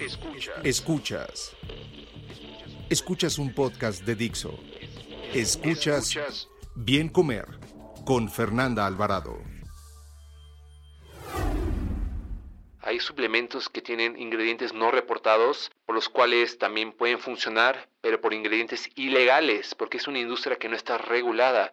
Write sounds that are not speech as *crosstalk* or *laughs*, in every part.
Escuchas. Escuchas. Escuchas un podcast de Dixo. Escuchas Bien Comer con Fernanda Alvarado. Hay suplementos que tienen ingredientes no reportados, por los cuales también pueden funcionar, pero por ingredientes ilegales, porque es una industria que no está regulada.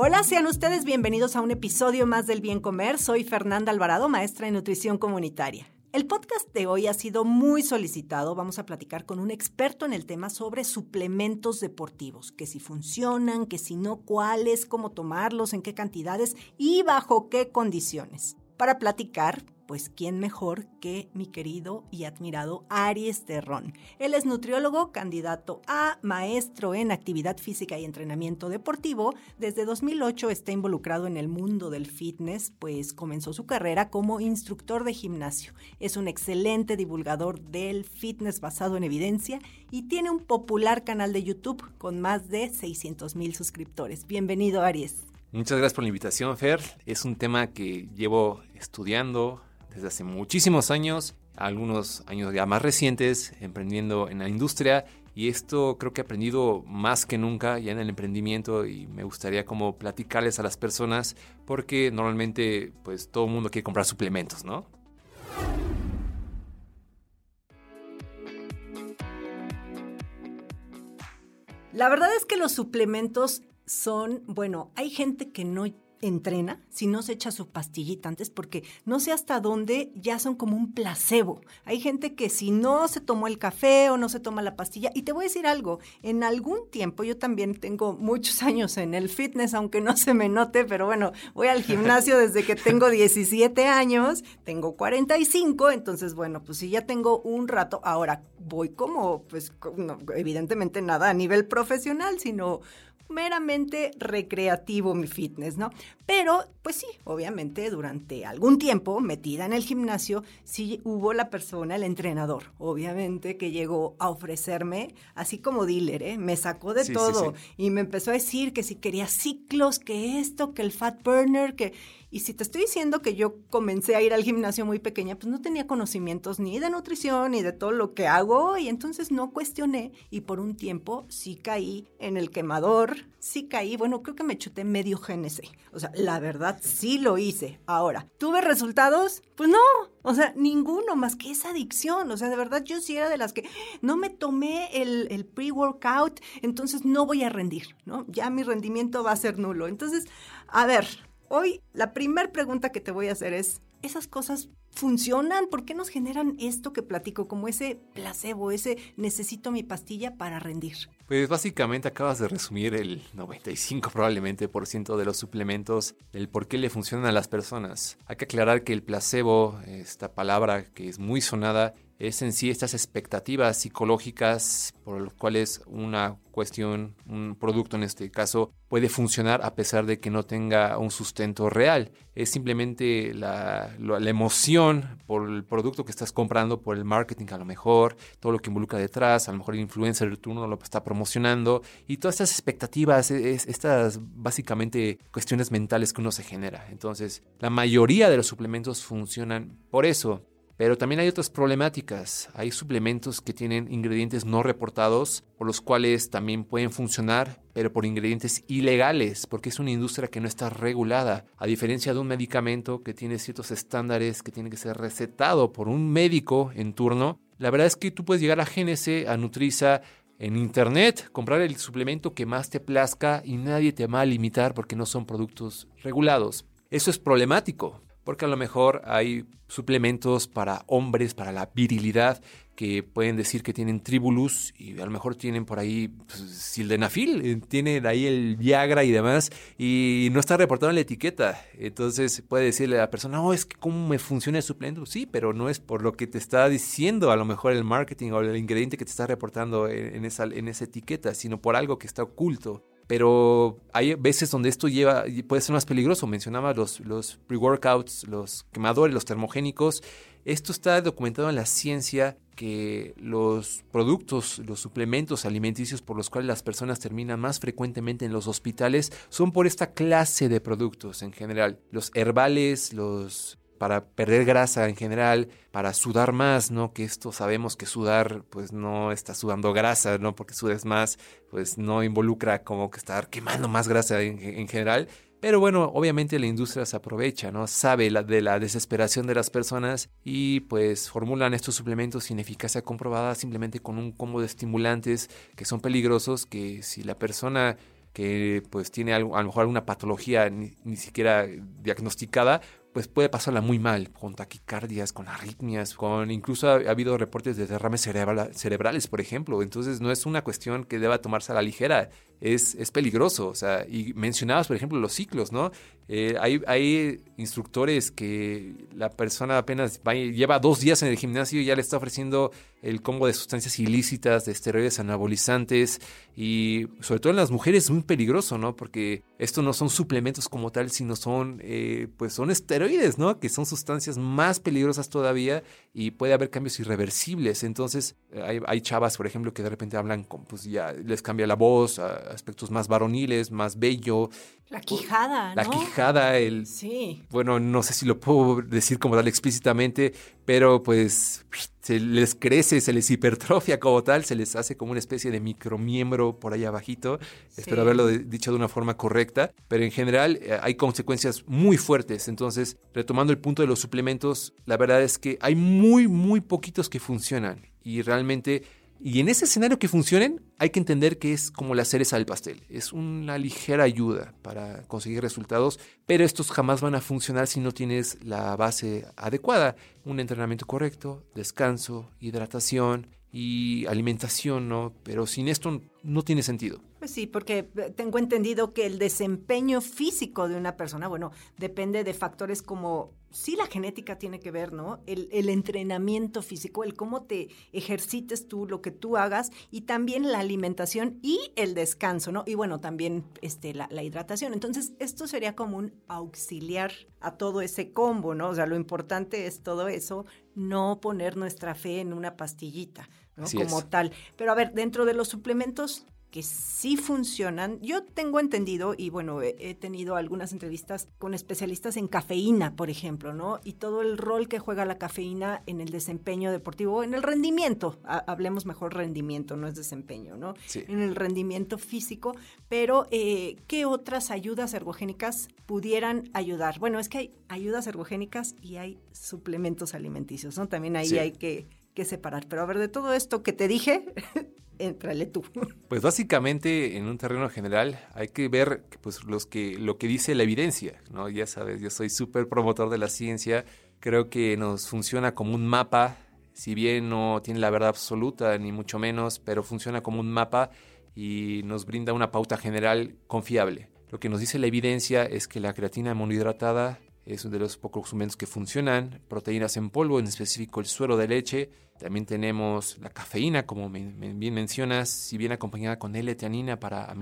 Hola, sean ustedes bienvenidos a un episodio más del Bien Comer. Soy Fernanda Alvarado, maestra en nutrición comunitaria. El podcast de hoy ha sido muy solicitado. Vamos a platicar con un experto en el tema sobre suplementos deportivos, que si funcionan, que si no, cuáles, cómo tomarlos, en qué cantidades y bajo qué condiciones. Para platicar, pues quién mejor que mi querido y admirado Aries Terrón. Él es nutriólogo, candidato a maestro en actividad física y entrenamiento deportivo. Desde 2008 está involucrado en el mundo del fitness, pues comenzó su carrera como instructor de gimnasio. Es un excelente divulgador del fitness basado en evidencia y tiene un popular canal de YouTube con más de 600 mil suscriptores. Bienvenido, Aries. Muchas gracias por la invitación, Fer. Es un tema que llevo estudiando desde hace muchísimos años, algunos años ya más recientes, emprendiendo en la industria. Y esto creo que he aprendido más que nunca ya en el emprendimiento y me gustaría como platicarles a las personas porque normalmente pues todo el mundo quiere comprar suplementos, ¿no? La verdad es que los suplementos son, bueno, hay gente que no entrena si no se echa su pastillita antes, porque no sé hasta dónde ya son como un placebo. Hay gente que si no se tomó el café o no se toma la pastilla, y te voy a decir algo, en algún tiempo, yo también tengo muchos *laughs* años en el fitness, aunque no se me note, pero bueno, voy al gimnasio *laughs* desde que tengo 17 años, tengo 45, entonces bueno, pues si ya tengo un rato, ahora voy como, pues evidentemente nada a nivel profesional, sino meramente recreativo mi fitness, ¿no? Pero, pues sí, obviamente durante algún tiempo metida en el gimnasio, sí hubo la persona, el entrenador, obviamente, que llegó a ofrecerme, así como dealer, ¿eh? Me sacó de todo y me empezó a decir que si quería ciclos, que esto, que el fat burner, que... Y si te estoy diciendo que yo comencé a ir al gimnasio muy pequeña, pues no tenía conocimientos ni de nutrición ni de todo lo que hago y entonces no cuestioné y por un tiempo sí caí en el quemador, sí caí, bueno, creo que me chuté medio GNC. O sea, la verdad sí lo hice. Ahora, ¿tuve resultados? Pues no, o sea, ninguno más que esa adicción. O sea, de verdad yo sí era de las que no me tomé el, el pre-workout, entonces no voy a rendir, ¿no? Ya mi rendimiento va a ser nulo. Entonces, a ver, Hoy la primera pregunta que te voy a hacer es, ¿esas cosas funcionan? ¿Por qué nos generan esto que platico, como ese placebo, ese necesito mi pastilla para rendir? Pues básicamente acabas de resumir el 95 probablemente por ciento de los suplementos, del por qué le funcionan a las personas. Hay que aclarar que el placebo, esta palabra que es muy sonada, es en sí estas expectativas psicológicas por las cuales una cuestión, un producto en este caso, puede funcionar a pesar de que no tenga un sustento real. Es simplemente la, la, emoción por el producto que estás comprando, por el marketing a lo mejor, todo lo que involucra detrás, a lo mejor el influencer de turno lo está promocionando y todas estas expectativas, es, estas básicamente cuestiones mentales que uno se genera. Entonces, la mayoría de los suplementos funcionan por eso. Pero también hay otras problemáticas. Hay suplementos que tienen ingredientes no reportados, por los cuales también pueden funcionar, pero por ingredientes ilegales, porque es una industria que no está regulada. A diferencia de un medicamento que tiene ciertos estándares que tiene que ser recetado por un médico en turno, la verdad es que tú puedes llegar a GNC, a Nutriza, en internet, comprar el suplemento que más te plazca y nadie te va a limitar porque no son productos regulados. Eso es problemático porque a lo mejor hay suplementos para hombres, para la virilidad, que pueden decir que tienen tribulus y a lo mejor tienen por ahí pues, sildenafil, eh, tienen ahí el Viagra y demás y no está reportado en la etiqueta. Entonces puede decirle a la persona, no, es que cómo me funciona el suplemento. Sí, pero no es por lo que te está diciendo a lo mejor el marketing o el ingrediente que te está reportando en, esa, en esa etiqueta, sino por algo que está oculto pero hay veces donde esto lleva, puede ser más peligroso. Mencionaba los, los pre-workouts, los quemadores, los termogénicos. Esto está documentado en la ciencia que los productos, los suplementos alimenticios por los cuales las personas terminan más frecuentemente en los hospitales son por esta clase de productos en general. Los herbales, los para perder grasa en general, para sudar más, ¿no? Que esto sabemos que sudar, pues no está sudando grasa, ¿no? Porque sudes más, pues no involucra como que estar quemando más grasa en, general. Pero bueno, obviamente la industria se aprovecha, ¿no? Sabe de la desesperación de las personas y pues formulan estos suplementos sin eficacia comprobada simplemente con un combo de estimulantes que son peligrosos que si la persona que pues tiene algo, a lo mejor alguna patología ni, ni siquiera diagnosticada, pues puede pasarla muy mal, con taquicardias, con arritmias, con incluso ha, habido reportes de derrames cerebrales, por ejemplo. Entonces no es una cuestión que deba tomarse a la ligera, es, es peligroso. O sea, y mencionabas, por ejemplo, los ciclos, ¿no? Eh, hay, hay, instructores que la persona apenas lleva dos días en el gimnasio y ya le está ofreciendo el combo de sustancias ilícitas, de esteroides anabolizantes y sobre todo en las mujeres es muy peligroso, ¿no? Porque esto no son suplementos como tal, sino son, eh, pues son esteroides, ¿no? Que son sustancias más peligrosas todavía y puede haber cambios irreversibles. Entonces hay, hay chavas, por ejemplo, que de repente hablan, con, pues ya les cambia la voz a aspectos más varoniles, más bello. La quijada, La quijada, el... Sí. Bueno, no sé si lo puedo decir como tal explícitamente, pero pues se les crece, se les hipertrofia como tal, se les hace como una especie de micromiembro por ahí abajito. Espero haberlo dicho de una forma correcta, pero en general eh, hay consecuencias muy fuertes. Entonces, retomando el punto de los suplementos, la verdad es que hay muy, muy poquitos que funcionan y realmente y en ese escenario que funcionen, hay que entender que es como la cereza del pastel. Es una ligera ayuda para conseguir resultados, pero estos jamás van a funcionar si no tienes la base adecuada. Un entrenamiento correcto, descanso, hidratación y alimentación, ¿no? Pero sin esto no tiene sentido. Pues sí, porque eh, tengo entendido que el desempeño físico de una persona, bueno, depende de factores como, sí la genética tiene que ver, ¿no? El, entrenamiento físico, el cómo te ejercites tú, lo que tú hagas, y también la alimentación y el descanso, ¿no? Y bueno, también este, la, la hidratación. Entonces, esto sería como un auxiliar a todo ese combo, ¿no? O sea, lo importante es todo eso, no poner nuestra fe en una pastillita, ¿no? como tal. Pero a ver, dentro de los suplementos, que sí funcionan. Yo tengo entendido, y bueno, he, tenido algunas entrevistas con especialistas en cafeína, por ejemplo, ¿no? Y todo el rol que juega la cafeína en el desempeño deportivo, en el rendimiento, hablemos mejor rendimiento, no es desempeño, ¿no? Sí. En el rendimiento físico, pero eh, ¿qué otras ayudas ergogénicas pudieran ayudar? Bueno, es que hay ayudas ergogénicas y hay suplementos alimenticios, ¿no? También ahí hay que, que separar. Pero a ver, de todo esto que te dije, *laughs* entrale tú. *laughs* Pues básicamente en un terreno general hay que ver pues, los que, lo que dice la evidencia, ¿no? Ya sabes, yo soy súper promotor de la ciencia, creo que nos funciona como un mapa, si bien no tiene la verdad absoluta ni mucho menos, pero funciona como un mapa y nos brinda una pauta general confiable. Lo que nos dice la evidencia es que la creatina monohidratada es uno de los pocos suplementos que funcionan, proteínas en polvo, en específico el suero de leche. También tenemos la cafeína, como bien mencionas, si bien acompañada con L-teanina para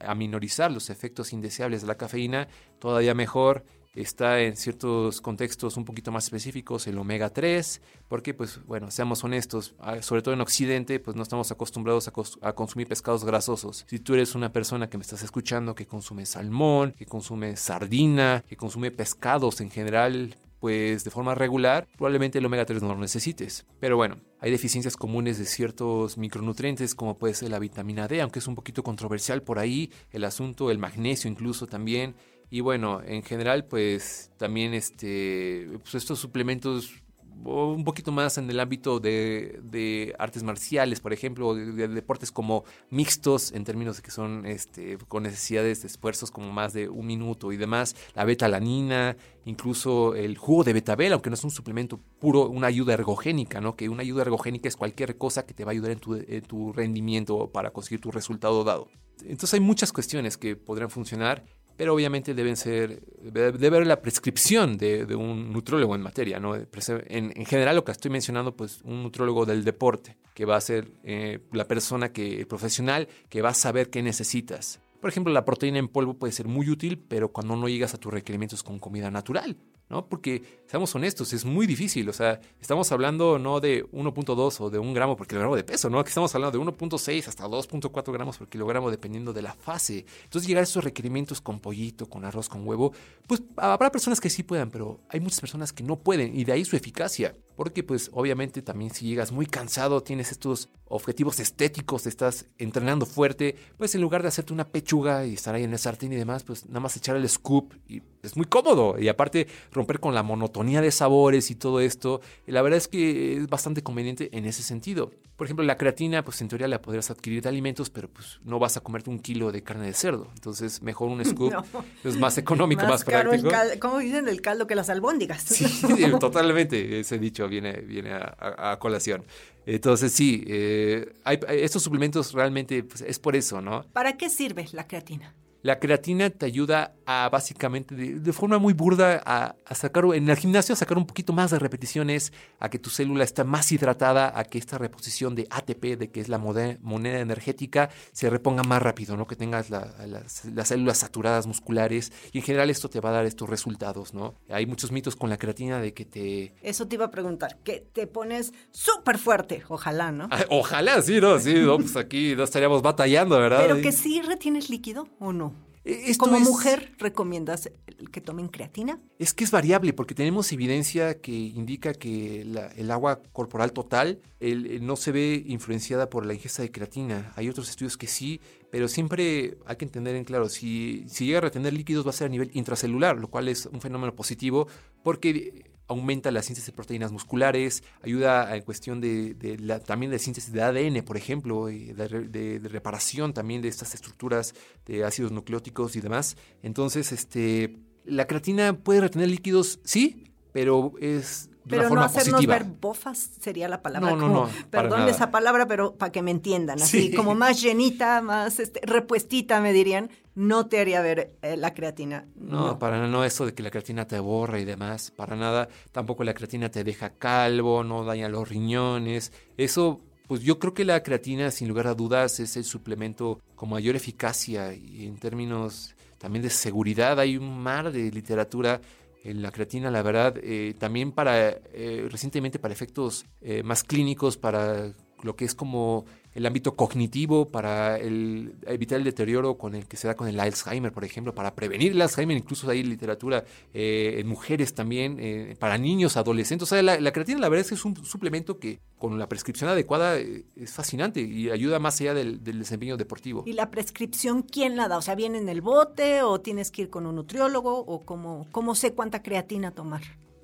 aminorizar los efectos indeseables de la cafeína, todavía mejor está en ciertos contextos un poquito más específicos el omega 3, porque pues bueno, seamos honestos, ah, sobre todo en Occidente, pues no estamos acostumbrados a, consumir pescados grasosos. Si tú eres una persona que me estás escuchando que consume salmón, que consume sardina, que consume pescados en general, pues de forma regular, probablemente el omega 3 no lo necesites. Pero bueno, hay deficiencias comunes de ciertos micronutrientes como puede ser la vitamina D, aunque es un poquito controversial por ahí el asunto, el magnesio incluso también. Y bueno, en general, pues también este, pues estos suplementos un poquito más en el ámbito de, artes marciales, por ejemplo, de, deportes como mixtos, en términos de que son este, con necesidades de esfuerzos como más de un minuto y demás, la betalanina, incluso el jugo de betabel, aunque no es un suplemento puro, una ayuda ergogénica, ¿no? Que una ayuda ergogénica es cualquier cosa que te va a ayudar en tu, en tu rendimiento para conseguir tu resultado dado. Entonces hay muchas cuestiones que podrán funcionar pero obviamente deben ser, debe haber la prescripción de, un nutrólogo en materia, ¿no? En, en, general lo que estoy mencionando, pues un nutrólogo del deporte, que va a ser eh, la persona que, el profesional, que va a saber qué necesitas. Por ejemplo, la proteína en polvo puede ser muy útil, pero cuando no llegas a tus requerimientos con comida natural. ¿No? Porque, seamos honestos, es muy difícil. O sea, estamos hablando no de 1.2 o de 1 gramo por kilogramo de peso, ¿no? Aquí estamos hablando de 1.6 hasta 2.4 gramos por kilogramo dependiendo de la fase. Entonces, llegar a esos requerimientos con pollito, con arroz, con huevo, pues habrá personas que sí puedan, pero hay muchas personas que no pueden y de ahí su eficacia. Porque pues obviamente también si llegas muy cansado, tienes estos objetivos estéticos, estás entrenando fuerte, pues en lugar de hacerte una pechuga y estar ahí en el sartén y demás, pues nada más echar el scoop y es muy cómodo. Y aparte romper con la monotonía de sabores y todo esto, y la verdad es que es bastante conveniente en ese sentido. Por ejemplo, la creatina, pues en teoría la podrías adquirir de alimentos, pero pues no vas a comerte un kilo de carne de cerdo. Entonces, mejor un scoop *laughs* es más económico, más, más práctico. ¿Cómo dicen el caldo que las albóndigas? Sí, *laughs* totalmente. Ese dicho viene, viene a, colación. Entonces, sí, eh, estos suplementos realmente pues, es por eso, ¿no? ¿Para qué sirve la creatina? La creatina te ayuda a básicamente, de, forma muy burda, a, sacar en el gimnasio a sacar un poquito más de repeticiones, a que tu célula esté más hidratada, a que esta reposición de ATP, de que es la moneda energética, se reponga más rápido, ¿no? Que tengas las, las, células saturadas musculares y en general esto te va a dar estos resultados, ¿no? Hay muchos mitos con la creatina de que te... Eso te iba a preguntar, que te pones súper fuerte, ojalá, ¿no? Ah, ojalá, sí, ¿no? Sí, no, pues aquí no estaríamos batallando, ¿verdad? Pero que sí retienes líquido o no. E, ¿Como mujer recomiendas que tomen creatina? Es que es variable porque tenemos evidencia que indica que el agua corporal total no se ve influenciada por la ingesta de creatina. Hay otros estudios que sí, pero siempre hay que entender en claro, si, si llega a retener líquidos va a ser a nivel intracelular, lo cual es un fenómeno positivo porque aumenta la síntesis de proteínas musculares, ayuda en cuestión de, la, también de síntesis de ADN, por ejemplo, de, de, reparación también de estas estructuras de ácidos nucleóticos y demás. Entonces, este, la creatina puede retener líquidos, sí, pero es pero no hacernos ver bofas sería la palabra. No, no, no. Perdón esa palabra, pero para que me entiendan. Así como más llenita, más este, repuestita, me dirían. No te haría ver eh, la creatina. No, para nada. No eso de que la creatina te borra y demás. Para nada. Tampoco la creatina te deja calvo, no daña los riñones. Eso pues yo creo que la creatina, sin lugar a dudas, es el suplemento con mayor eficacia y en términos también de seguridad. Hay un mar de literatura la creatina, la verdad, eh, también para, eh, recientemente para efectos eh, más clínicos, para lo que es como el ámbito cognitivo para evitar el deterioro con el que se da con el Alzheimer, por ejemplo, para prevenir el Alzheimer, incluso hay literatura eh, en mujeres también, eh, para niños, adolescentes. O sea, la, creatina la verdad es que es un suplemento que con la prescripción adecuada eh, es fascinante y ayuda más allá del, desempeño deportivo. ¿Y la prescripción quién la da? O sea, ¿viene en el bote o tienes que ir con un nutriólogo o cómo, cómo sé cuánta creatina tomar?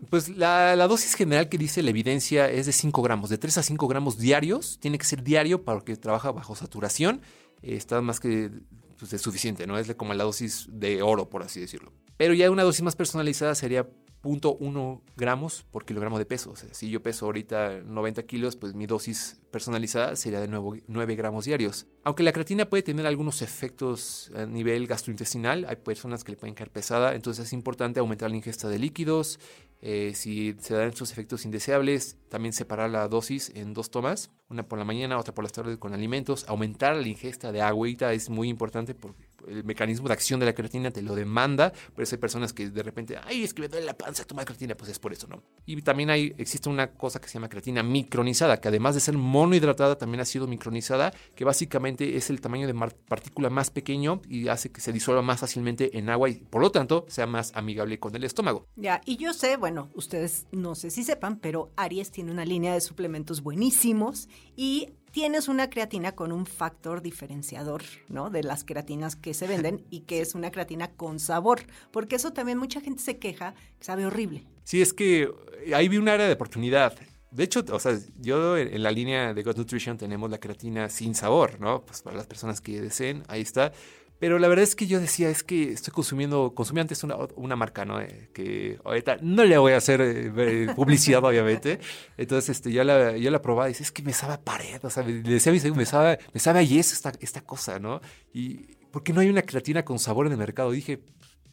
Pues la, dosis general que dice la evidencia es de 5 gramos, de 3 a 5 gramos diarios. Tiene que ser diario para que trabaja bajo saturación. está más que pues, es suficiente, ¿no? Es como la dosis de oro, por así decirlo. Pero ya una dosis más personalizada sería 0.1 gramos por kilogramo de peso. O sea, si yo peso ahorita 90 kilos, pues mi dosis personalizada sería de nuevo 9 gramos diarios. Aunque la creatina puede tener algunos efectos a nivel gastrointestinal, hay personas que le pueden caer pesada, entonces es importante aumentar la ingesta de líquidos, eh, si se dan estos efectos indeseables, también separar la dosis en dos tomas, una por la mañana, otra por las tardes con alimentos. Aumentar la ingesta de agüita es muy importante porque el mecanismo de acción de la creatina te lo demanda. Por eso hay personas que de repente, ay, es que me duele la panza, tomar creatina, pues es por eso, ¿no? Y también hay, existe una cosa que se llama creatina micronizada, que además de ser monohidratada, también ha sido micronizada, que básicamente es el tamaño de partícula más pequeño y hace que se disuelva más fácilmente en agua y por lo tanto sea más amigable con el estómago. Ya, y yo sé, bueno, ustedes no sé si sepan, pero Aries tiene una línea de suplementos buenísimos y tienes una creatina con un factor diferenciador, ¿no? De las creatinas que se venden y que es una creatina con sabor, porque eso también mucha gente se queja, que sabe horrible. Sí, es que ahí vi un área de oportunidad. De hecho, o sea, yo en la línea de God Nutrition tenemos la creatina sin sabor, ¿no? Pues para las personas que deseen, ahí está. Pero la verdad es que yo decía, es que estoy consumiendo, consumí antes una, una marca, ¿no? Eh, que ahorita no le voy a hacer eh, publicidad, obviamente. Entonces, este, yo la, yo la probaba y decía, es que me sabe a pared, o sea, le decía a mi me sabe, me sabe a yeso esta, esta cosa, ¿no? Y, ¿por qué no hay una creatina con sabor en el mercado? Dije,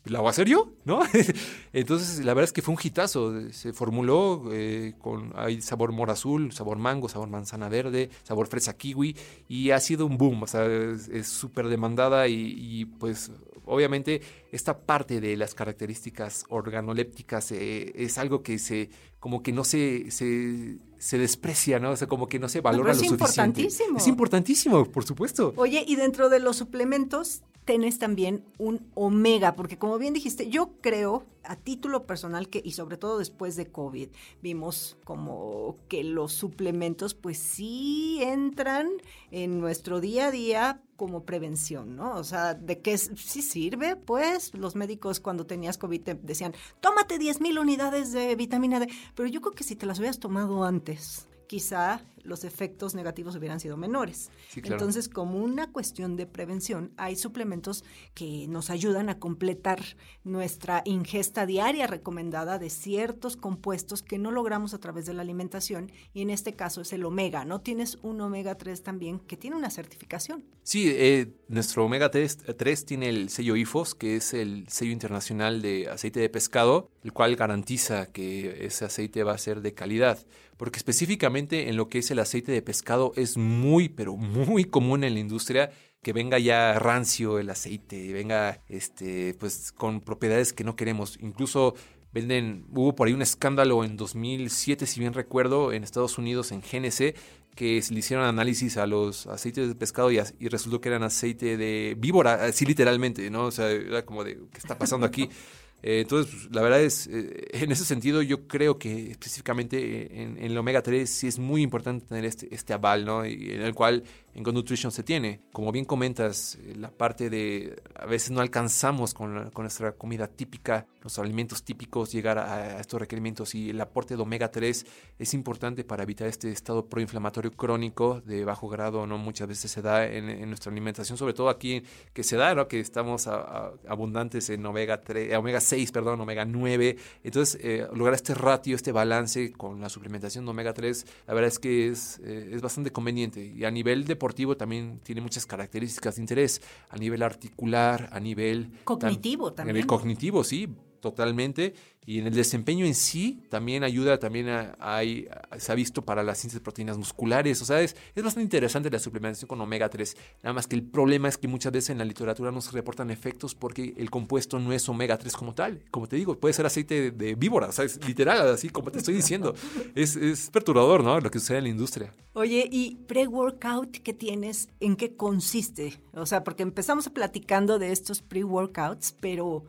¿la voy a hacer yo? ¿No? *laughs* Entonces, la verdad es que fue un hitazo. Se formuló eh, con hay sabor mora azul, sabor mango, sabor manzana verde, sabor fresa kiwi y ha sido un boom. O sea, es súper demandada y, pues obviamente esta parte de las características organolépticas eh, es algo que se como que no se, se, se, desprecia, ¿no? O sea, como que no se valora lo suficiente. Es importantísimo. Es importantísimo, por supuesto. Oye, y dentro de los suplementos tenés también un omega, porque como bien dijiste, yo creo a título personal que, y sobre todo después de COVID, vimos como que los suplementos pues sí entran en nuestro día a día como prevención, ¿no? O sea, ¿de qué sí sirve? Pues los médicos cuando tenías COVID te decían, tómate 10 mil unidades de vitamina D, pero yo creo que si te las hubieras tomado antes, quizá los efectos negativos hubieran sido menores. Entonces, como una cuestión de prevención, hay suplementos que nos ayudan a completar nuestra ingesta diaria recomendada de ciertos compuestos que no logramos a través de la alimentación y en este caso es el omega, ¿no? Tienes un omega 3 también que tiene una certificación. Sí, eh, nuestro omega 3, 3 tiene el sello IFOS, que es el sello internacional de aceite de pescado, el cual garantiza que ese aceite va a ser de calidad porque específicamente en lo que es el aceite de pescado es muy, pero muy común en la industria que venga ya rancio el aceite, venga este, pues con propiedades que no queremos. Incluso venden, hubo por ahí un escándalo en 2007, si bien recuerdo, en Estados Unidos, en GNC, que se le hicieron análisis a los aceites de pescado y, y, resultó que eran aceite de víbora, así literalmente, ¿no? O sea, era como de, ¿qué está pasando aquí? *laughs* Eh, entonces, pues, la verdad es, eh, *laughs* en ese sentido, yo creo que específicamente en, el omega 3 sí es muy importante tener este, este aval, ¿no? Y en el cual en Go Nutrition se tiene. Como bien comentas, eh, la parte de a veces no alcanzamos con, nuestra comida típica, los alimentos típicos, llegar a, estos requerimientos y el aporte de omega 3 es importante para evitar este estado proinflamatorio crónico de bajo grado, ¿no? Muchas veces se da en, nuestra alimentación, sobre todo aquí que se da, ¿no? Que estamos abundantes en omega 3, omega 6, perdón, omega 9. Entonces, eh, lograr este ratio, este balance con la suplementación de omega 3, la verdad es que es, eh, es bastante conveniente y a nivel de también tiene muchas características de interés, a nivel articular, a nivel... Cognitivo también. A cognitivo, sí, totalmente. Y en el desempeño en sí también ayuda, también hay, se ha visto para la síntesis de proteínas musculares. O sea, es, es, bastante interesante la suplementación con omega 3. Nada más que el problema es que muchas veces en la literatura no se reportan efectos porque el compuesto no es omega 3 como tal. Como te digo, puede ser aceite de, víbora, o sea, es literal, así como te estoy diciendo. es, es perturbador, ¿no? Lo que sucede en la industria. Oye, ¿y pre-workout qué tienes? ¿En qué consiste? O sea, porque empezamos platicando de estos pre-workouts, pero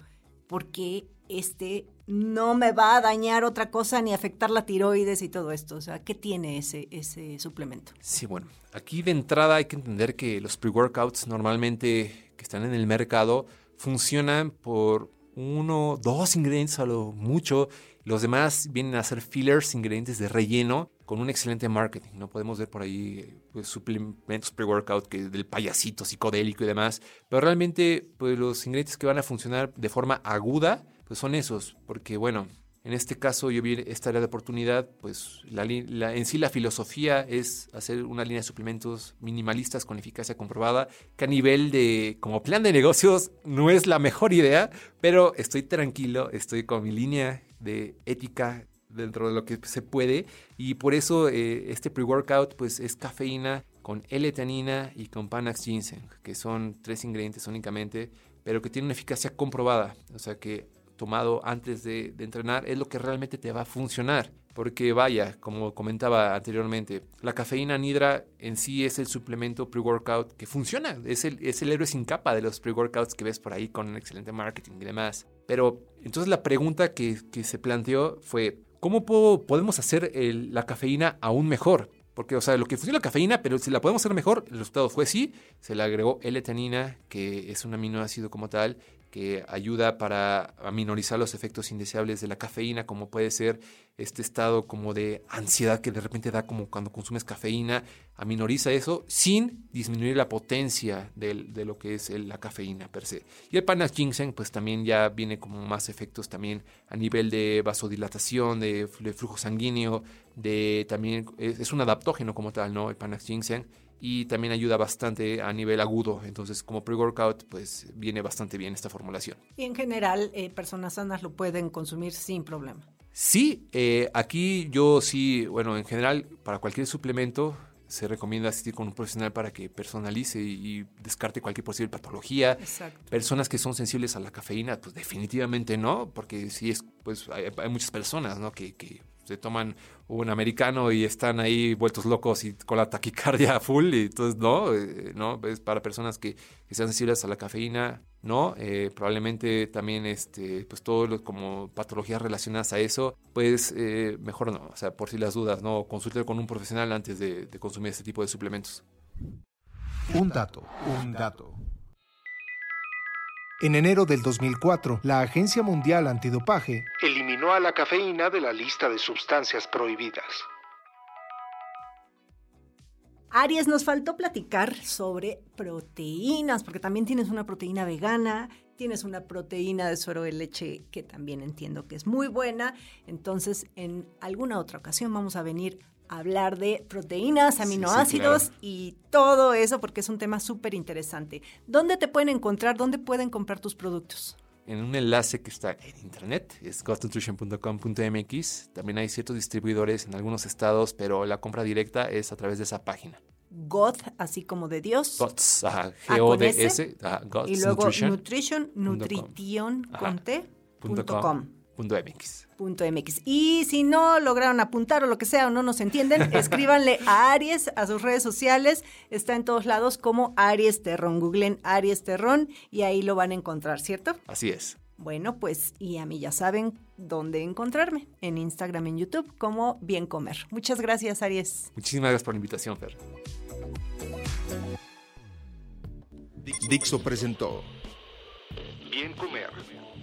¿por qué este no me va a dañar otra cosa ni afectar la tiroides y todo esto. O sea, ¿qué tiene ese, ese suplemento? Sí, bueno, aquí de entrada hay que entender que los pre-workouts normalmente que están en el mercado funcionan por uno, dos ingredientes a lo mucho. Los demás vienen a ser fillers, ingredientes de relleno con un excelente marketing. No podemos ver por ahí pues, suplementos pre-workout que del payasito psicodélico y demás, pero realmente pues, los ingredientes que van a funcionar de forma aguda pues son esos, porque bueno, en este caso yo vi esta área de oportunidad, pues la, en sí la filosofía es hacer una línea de suplementos minimalistas con eficacia comprobada, que a nivel de como plan de negocios no es la mejor idea, pero estoy tranquilo, estoy con mi línea de ética dentro de lo que se puede y por eso eh, este pre-workout pues es cafeína con L-teanina y con Panax ginseng, que son tres ingredientes únicamente, pero que tienen una eficacia comprobada, o sea que tomado antes de, entrenar es lo que realmente te va a funcionar. Porque vaya, como comentaba anteriormente, la cafeína nidra en sí es el suplemento pre-workout que funciona. Es el, es el héroe sin capa de los pre-workouts que ves por ahí con un excelente marketing y demás. Pero entonces la pregunta que, se planteó fue, ¿cómo podemos hacer la cafeína aún mejor? Porque, o sea, lo que funciona la cafeína, pero si la podemos hacer mejor, el resultado fue sí. Se le agregó L-teanina, que es un aminoácido como tal, que ayuda para minorizar los efectos indeseables de la cafeína, como puede ser este estado como de ansiedad que de repente da como cuando consumes cafeína, aminoriza eso sin disminuir la potencia de, lo que es la cafeína per se. Y el Panax Ginseng pues también ya viene como más efectos también a nivel de vasodilatación, de, flujo sanguíneo, de también es, un adaptógeno como tal, ¿no? El Panax Ginseng y también ayuda bastante a nivel agudo. Entonces, como pre-workout, pues viene bastante bien esta formulación. Y en general, eh, personas sanas lo pueden consumir sin problema. Sí, eh, aquí yo sí, bueno, en general, para cualquier suplemento se recomienda asistir con un profesional para que personalice y, descarte cualquier posible patología. Exacto. Personas que son sensibles a la cafeína, pues definitivamente no, porque sí es, pues hay, muchas personas, ¿no? Que, que se toman un americano y están ahí vueltos locos y con la taquicardia *laughs* full. Y entonces, no, eh, no, es para personas que, que, sean sensibles a la cafeína, no. Eh, probablemente también, este, pues todo como patologías relacionadas a eso, pues eh, mejor no. O sea, por si las dudas, no, consulte con un profesional antes de, de consumir este tipo de suplementos. Un dato, un dato. En enero del 2004, la Agencia Mundial Antidopaje eliminó a la cafeína de la lista de sustancias prohibidas. Aries, nos faltó platicar sobre proteínas, porque también tienes una proteína vegana, tienes una proteína de suero de leche que también entiendo que es muy buena. Entonces, en alguna otra ocasión vamos a venir hablar de proteínas, aminoácidos y todo eso porque es un tema súper interesante. ¿Dónde te pueden encontrar? ¿Dónde pueden comprar tus productos? En un enlace que está en internet, es godnutrition.com.mx. También hay ciertos distribuidores en algunos estados, pero la compra directa es a través de esa página. God, así como de Dios. GODS, ajá, G-O-D-S, Y luego Nutrition, nutrition, con T, .mx. .mx. Y si no lograron apuntar o lo que sea o no nos entienden, *laughs* escríbanle a Aries a sus redes sociales. Está en todos lados como Aries Terrón. Googlen Aries Terrón y ahí lo van a encontrar, ¿cierto? Así es. Bueno, pues y a mí ya saben dónde encontrarme, en Instagram, en YouTube, como Bien Comer. Muchas gracias, Aries. Muchísimas gracias por la invitación, Fer. Dixo presentó Bien Comer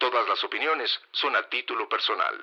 Todas las opiniones son a título personal.